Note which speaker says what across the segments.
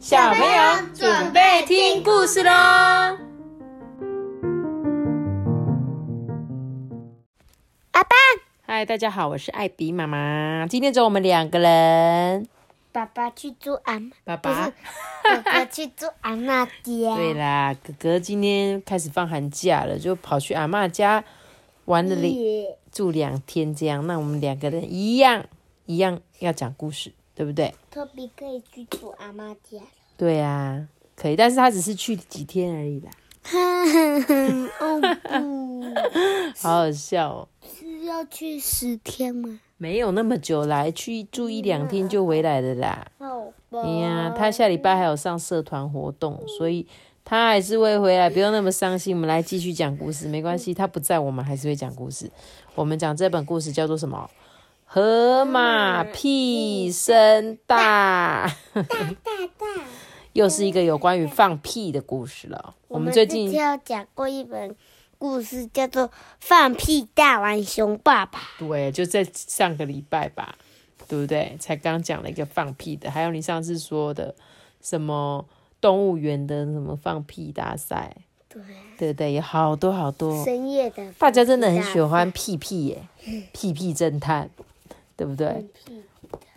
Speaker 1: 小朋友准备听故事喽！
Speaker 2: 阿爸，
Speaker 1: 嗨，大家好，我是艾比妈妈。今天只有我们两个人。
Speaker 2: 爸爸去住阿妈，
Speaker 1: 爸爸，
Speaker 2: 哥哥去住阿妈家。
Speaker 1: 对啦，哥哥今天开始放寒假了，就跑去阿妈家玩了两住两天，这样。那我们两个人一样一样要讲故事，对不对？
Speaker 2: 托比可以去住阿妈家了。
Speaker 1: 对啊，可以，但是他只是去几天而已啦，
Speaker 2: 哦不，
Speaker 1: 好好笑哦。
Speaker 2: 是要去十天吗？
Speaker 1: 没有那么久来，去住一两天就回来了啦。
Speaker 2: 好吧。
Speaker 1: 哎呀，他下礼拜还有上社团活动，所以他还是会回来，不用那么伤心。我们来继续讲故事，没关系，他不在，我们还是会讲故事。我们讲这本故事叫做什么？河马屁声大，
Speaker 2: 大大大。
Speaker 1: 又是一个有关于放屁的故事了。我们最近
Speaker 2: 之前有讲过一本故事，叫做《放屁大王熊爸爸》。
Speaker 1: 对，就在上个礼拜吧，对不对？才刚讲了一个放屁的，还有你上次说的什么动物园的什么放屁大赛，
Speaker 2: 对，
Speaker 1: 对不对？有好多好多。
Speaker 2: 深夜的。
Speaker 1: 大家真的很喜欢屁屁耶，屁屁侦探，对不对？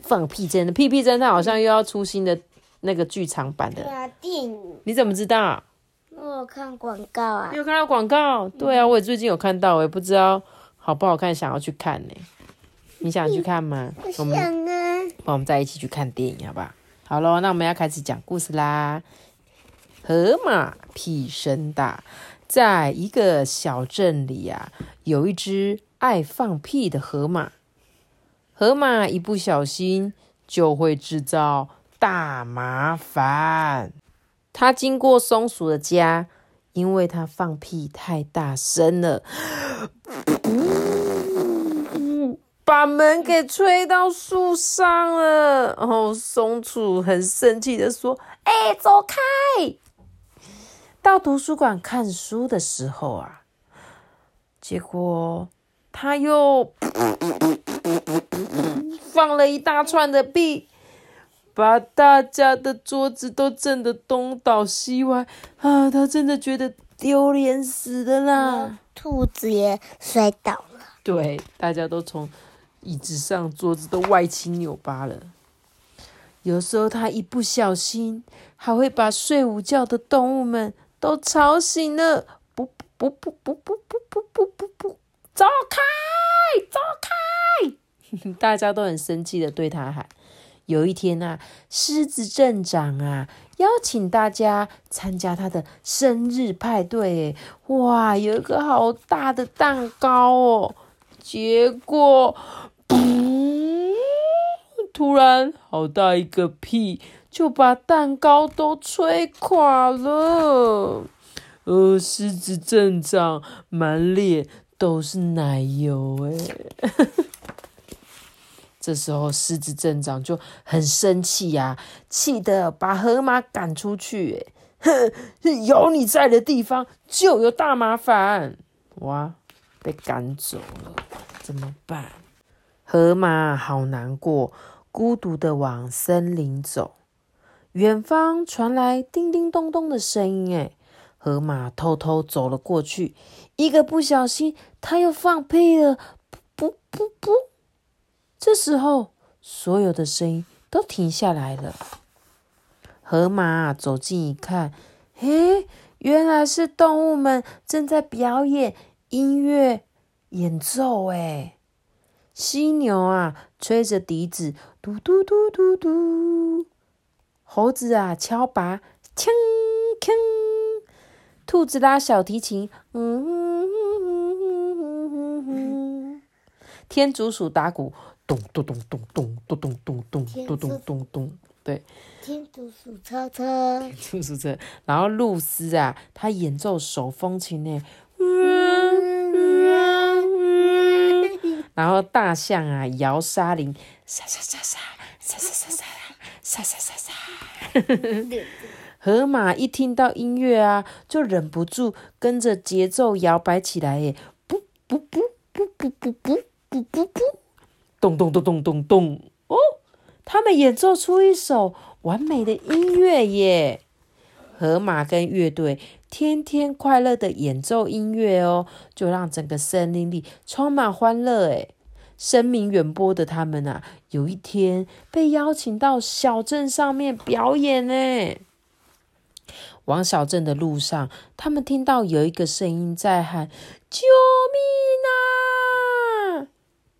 Speaker 1: 放屁侦探，屁屁侦探好像又要出新的那个剧场版的，
Speaker 2: 对啊，电影
Speaker 1: 你怎么知道？
Speaker 2: 我有看广告啊
Speaker 1: 你。有看到广告？对啊，我也最近有看到，我也不知道好不好看，想要去看呢。你想去看吗？我们
Speaker 2: 想啊，
Speaker 1: 那我们再一起去看电影，好不好？好喽，那我们要开始讲故事啦。河马屁声大，在一个小镇里啊，有一只爱放屁的河马。河马一不小心就会制造大麻烦。它经过松鼠的家，因为它放屁太大声了，把门给吹到树上了。然后松鼠很生气的说：“哎、走开！”到图书馆看书的时候啊，结果他又放了一大串的屁，把大家的桌子都震得东倒西歪啊！他真的觉得丢脸死的啦。
Speaker 2: 兔子也摔倒了。
Speaker 1: 对，大家都从椅子上、桌子都歪七扭八了。有时候他一不小心，还会把睡午觉的动物们都吵醒了。不不不不不不不不不不，走开，走开！大家都很生气的对他喊。有一天啊，狮子镇长啊邀请大家参加他的生日派对，哇，有一个好大的蛋糕哦。结果，突然，好大一个屁就把蛋糕都吹垮了。呃，狮子镇长满脸都是奶油，哎。这时候，狮子镇长就很生气呀、气得把河马赶出去。哼，有你在的地方就有大麻烦。哇，被赶走了，怎么办？河马好难过，孤独的往森林走。远方传来叮叮咚咚的声音，哎，河马偷偷走了过去，一个不小心，他又放屁了，噗噗噗！这时候，所有的声音都停下来了。河马走近一看，嘿，原来是动物们正在表演音乐演奏。哎，犀牛啊，吹着笛子，嘟嘟嘟嘟嘟；猴子啊，敲拔，锵锵；兔子拉小提琴，嗯。天竺鼠打鼓，咚咚咚咚咚咚咚咚咚咚咚咚咚，对，
Speaker 2: 天竺鼠车车，
Speaker 1: 天竺鼠。然后露丝啊，她演奏手风琴呢，然后大象啊摇沙铃，沙沙沙沙沙沙沙沙沙沙沙沙。河马一听到音乐啊，就忍不住跟着节奏摇摆起来耶，不不不不不不不不不不，咚咚咚咚咚咚哦！他们演奏出一首完美的音乐耶！河马跟乐队天天快乐的演奏音乐哦，就让整个森林里充满欢乐诶声名远播的他们啊，有一天被邀请到小镇上面表演呢。往小镇的路上，他们听到有一个声音在喊：“救命啊！”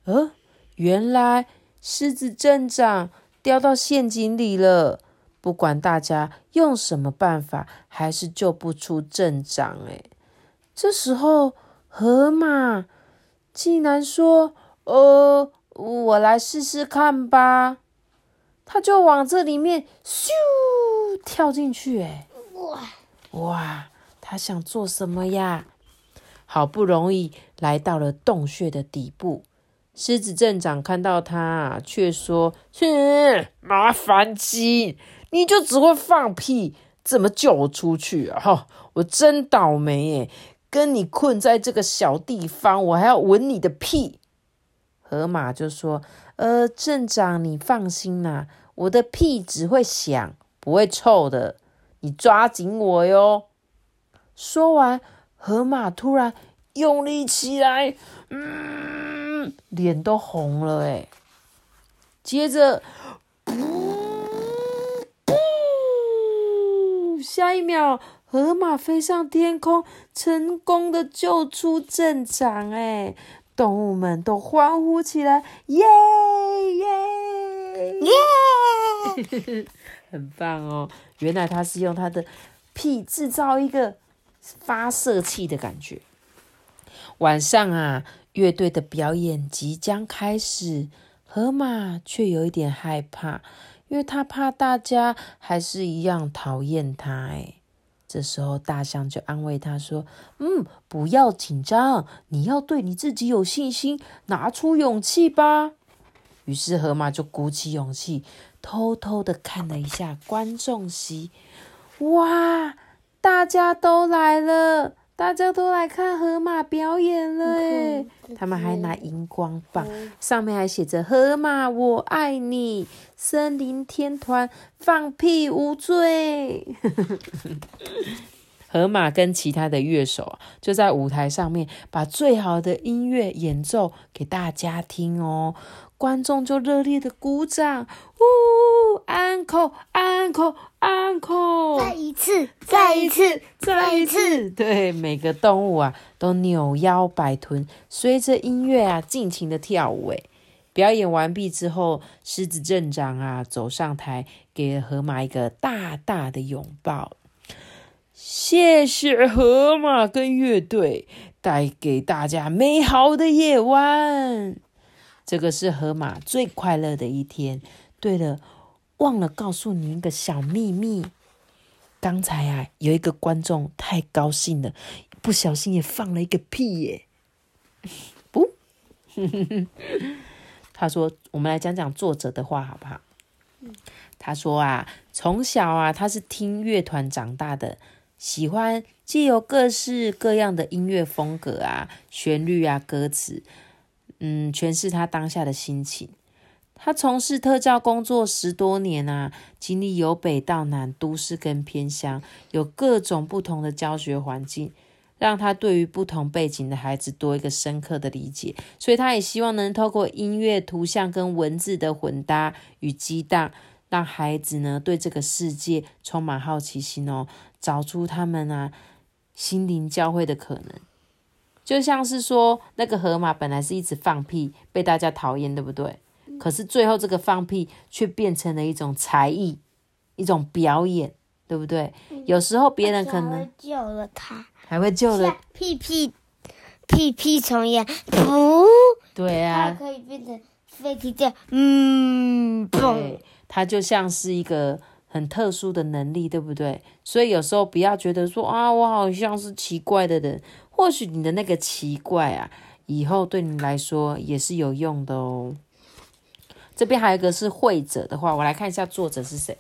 Speaker 1: 呃，原来狮子镇长掉到陷阱里了。不管大家用什么办法，还是救不出镇长。哎，这时候河马竟然说：“呃，我来试试看吧。”他就往这里面咻跳进去。哎，哇哇，他想做什么呀？好不容易来到了洞穴的底部，狮子镇长看到他，却说：“哼，麻烦鸡。”你就只会放屁，怎么救我出去啊？哈，我真倒霉耶！跟你困在这个小地方，我还要闻你的屁。河马就说：“呃，镇长，你放心啦，我的屁只会响，不会臭的。你抓紧我哟！”说完，河马突然用力起来，嗯，脸都红了哎。接着。下一秒，河马飞上天空，成功的救出镇长。哎，动物们都欢呼起来，耶耶耶！很棒哦！原来他是用他的屁制造一个发射器的感觉。晚上啊，乐队的表演即将开始，河马却有一点害怕。因为他怕大家还是一样讨厌他，哎，这时候大象就安慰他说：“嗯，不要紧张，你要对你自己有信心，拿出勇气吧。”于是河马就鼓起勇气，偷偷的看了一下观众席，哇，大家都来了。大家都来看河马表演了诶他们还拿荧光棒，上面还写着“河马我爱你，森林天团放屁无罪”。河马跟其他的乐手就在舞台上面把最好的音乐演奏给大家听哦。观众就热烈的鼓掌，呜，安可，安可，安可，
Speaker 2: 再一次，再一次，
Speaker 1: 再一次，对，每个动物啊都扭腰摆臀，随着音乐啊尽情的跳舞。哎表演完毕之后，狮子镇长啊走上台，给河马一个大大的拥抱，谢谢河马跟乐队带给大家美好的夜晚。这个是河马最快乐的一天。对了，忘了告诉你一个小秘密。刚才啊，有一个观众太高兴了，不小心也放了一个屁耶！不，他说：“我们来讲讲作者的话好不好？”他说啊，从小啊，他是听乐团长大的，喜欢既有各式各样的音乐风格啊、旋律啊、歌词。嗯，诠释他当下的心情。他从事特教工作十多年啊，经历由北到南、都市跟偏乡，有各种不同的教学环境，让他对于不同背景的孩子多一个深刻的理解。所以他也希望能透过音乐、图像跟文字的混搭与激荡，让孩子呢对这个世界充满好奇心哦，找出他们啊心灵交汇的可能。就像是说，那个河马本来是一直放屁，被大家讨厌，对不对？可是最后这个放屁却变成了一种才艺，一种表演，对不对？有时候别人可能
Speaker 2: 救了他，
Speaker 1: 还会救了
Speaker 2: 屁屁屁屁虫呀，噗，
Speaker 1: 对啊，
Speaker 2: 它可以变成飞机掉，嗯，
Speaker 1: 对，它就像是一个很特殊的能力，对不对？所以有时候不要觉得说啊，我好像是奇怪的人。或许你的那个奇怪啊，以后对你来说也是有用的哦。这边还有一个是会者的话，我来看一下作者是谁。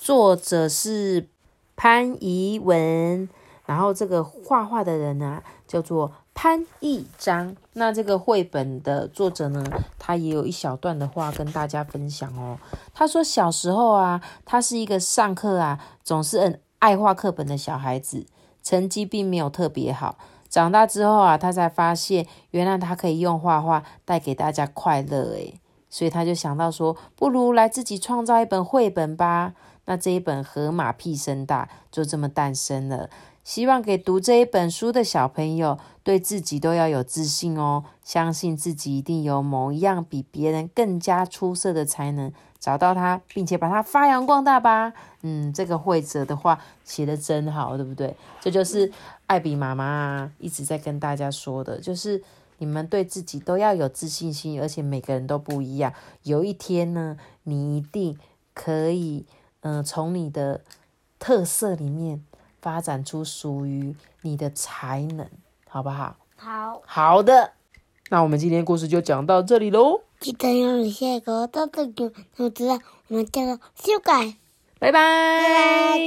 Speaker 1: 作者是潘怡文，然后这个画画的人呢，叫做潘一章。那这个绘本的作者呢，他也有一小段的话跟大家分享哦。他说小时候啊，他是一个上课啊总是很爱画课本的小孩子，成绩并没有特别好。长大之后啊，他才发现原来他可以用画画带给大家快乐诶，所以他就想到说，不如来自己创造一本绘本吧。那这一本《河马屁声大》就这么诞生了。希望给读这一本书的小朋友，对自己都要有自信哦，相信自己一定有某一样比别人更加出色的才能，找到它，并且把它发扬光大吧。嗯，这个会者的话写的真好，对不对？这就是艾比妈妈一直在跟大家说的，就是你们对自己都要有自信心，而且每个人都不一样。有一天呢，你一定可以，嗯，从你的特色里面。发展出属于你的才能，好不好？
Speaker 2: 好
Speaker 1: 好的，那我们今天故事就讲到这里喽。
Speaker 2: 记得要下一个到这个，我知道我们叫做修改，
Speaker 1: 拜
Speaker 2: 拜拜。